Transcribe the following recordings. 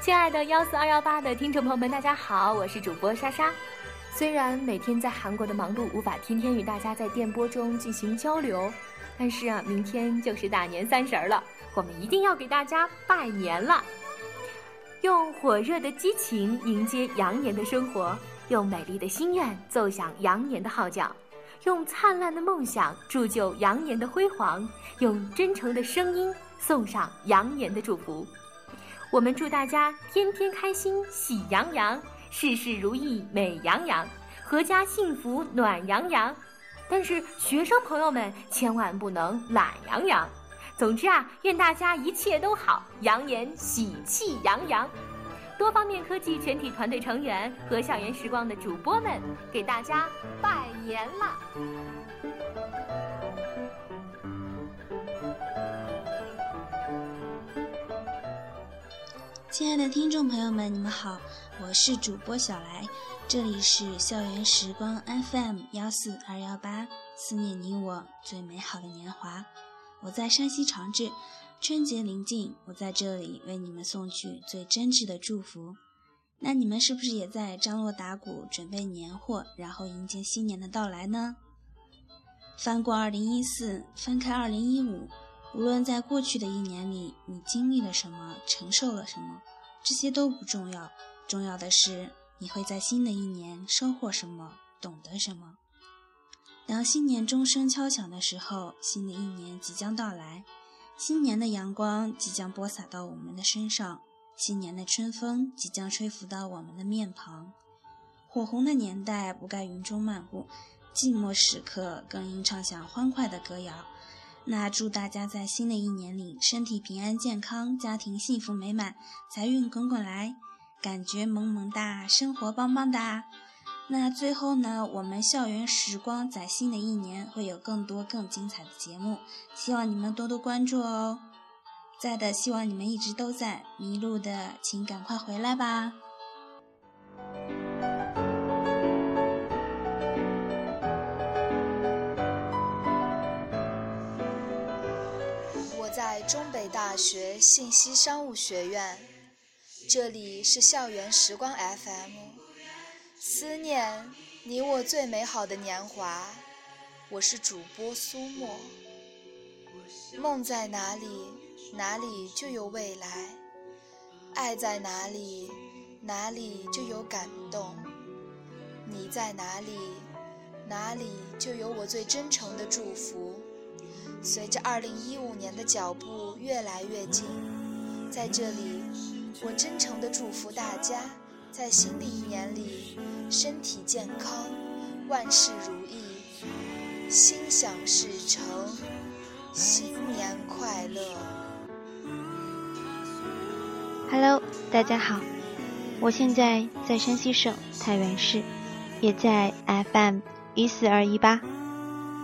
亲爱的幺四二幺八的听众朋友们，大家好，我是主播莎莎。虽然每天在韩国的忙碌无法天天与大家在电波中进行交流，但是啊，明天就是大年三十了，我们一定要给大家拜年了。用火热的激情迎接羊年的生活，用美丽的心愿奏响羊年的号角，用灿烂的梦想铸就羊年的辉煌，用真诚的声音送上羊年的祝福。我们祝大家天天开心，喜洋洋。事事如意，美洋洋，阖家幸福，暖洋洋。但是学生朋友们千万不能懒洋洋。总之啊，愿大家一切都好，羊年喜气洋洋。多方面科技全体团队成员和校园时光的主播们给大家拜年啦！亲爱的听众朋友们，你们好。我是主播小来，这里是校园时光 FM 幺四二幺八，思念你我最美好的年华。我在山西长治，春节临近，我在这里为你们送去最真挚的祝福。那你们是不是也在张罗打鼓，准备年货，然后迎接新年的到来呢？翻过二零一四，翻开二零一五，无论在过去的一年里，你经历了什么，承受了什么，这些都不重要。重要的是，你会在新的一年收获什么，懂得什么。当新年钟声敲响的时候，新的一年即将到来，新年的阳光即将播洒到我们的身上，新年的春风即将吹拂到我们的面庞。火红的年代不该云中漫步，寂寞时刻更应唱响欢快的歌谣。那祝大家在新的一年里身体平安健康，家庭幸福美满，财运滚滚来。感觉萌萌哒，生活棒棒哒。那最后呢，我们校园时光在新的一年会有更多更精彩的节目，希望你们多多关注哦。在的，希望你们一直都在。迷路的，请赶快回来吧。中北大学信息商务学院。这里是校园时光 FM，思念你我最美好的年华。我是主播苏沫。梦在哪里，哪里就有未来；爱在哪里，哪里就有感动。你在哪里，哪里就有我最真诚的祝福。随着2015年的脚步越来越近，在这里。我真诚的祝福大家，在新的一年里身体健康，万事如意，心想事成，新年快乐。Hello，大家好，我现在在山西省太原市，也在 FM 一四二一八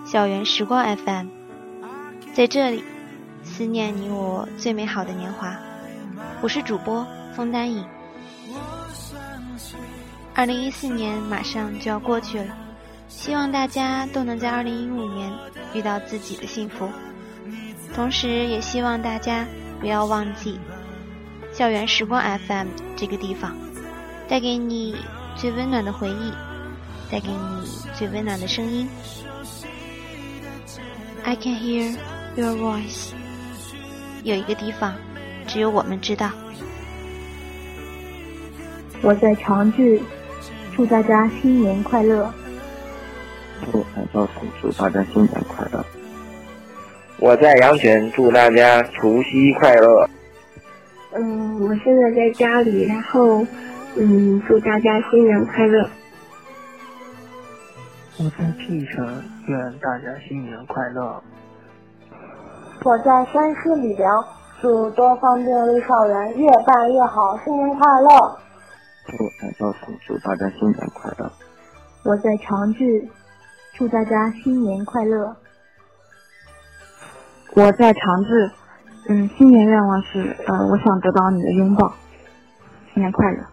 校园时光 FM，在这里思念你我最美好的年华。我是主播枫丹影。二零一四年马上就要过去了，希望大家都能在二零一五年遇到自己的幸福。同时，也希望大家不要忘记校园时光 FM 这个地方，带给你最温暖的回忆，带给你最温暖的声音。I can hear your voice。有一个地方。只有我们知道。我在长治，祝大家新年快乐。我在赵城，祝大家新年快乐。我在阳泉，祝大家除夕快乐。嗯，我现在在家里，然后嗯，祝大家新年快乐。我在 P 城，愿大家新年快乐。我在山西吕梁。祝多方便利校园越办越好，新年快乐！我在赵城，祝大家新年快乐。我在长治，祝大家新年快乐。我在长治，嗯，新年愿望是，呃，我想得到你的拥抱。新年快乐！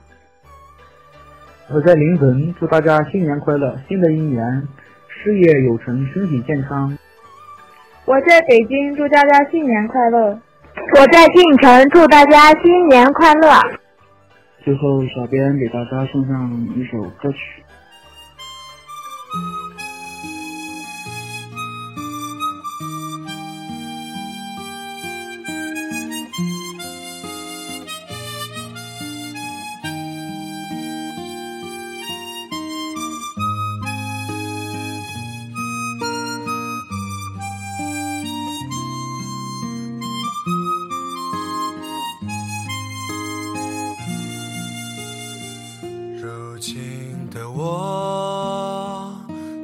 我在临汾，祝大家新年快乐，新的一年事业有成，身体健康。我在北京，祝大家新年快乐。我在晋城，祝大家新年快乐。最后，小编给大家送上一首歌曲。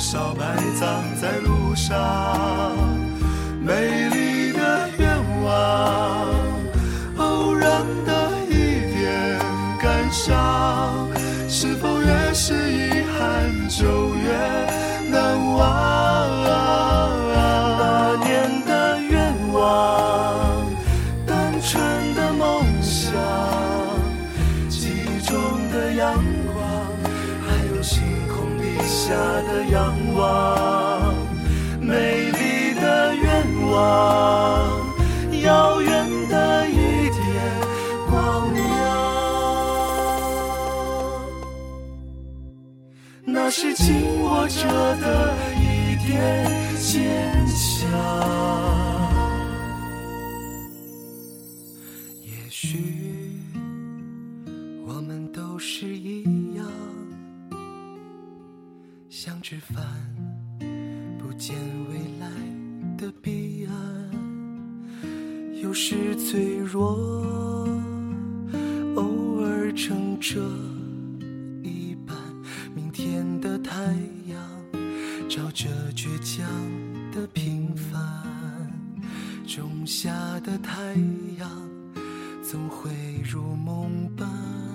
多少埋葬在路上？美丽的愿望，偶然的一点感伤，是否越是遗憾就越难忘？那年的愿望，单纯的梦想，记忆中的样家的仰望，美丽的愿望，遥远的一点光亮，那是紧握着的一点坚强。想吃饭，不见未来的彼岸。有时脆弱，偶尔撑着一半。明天的太阳，照着倔强的平凡。种下的太阳，总会如梦般。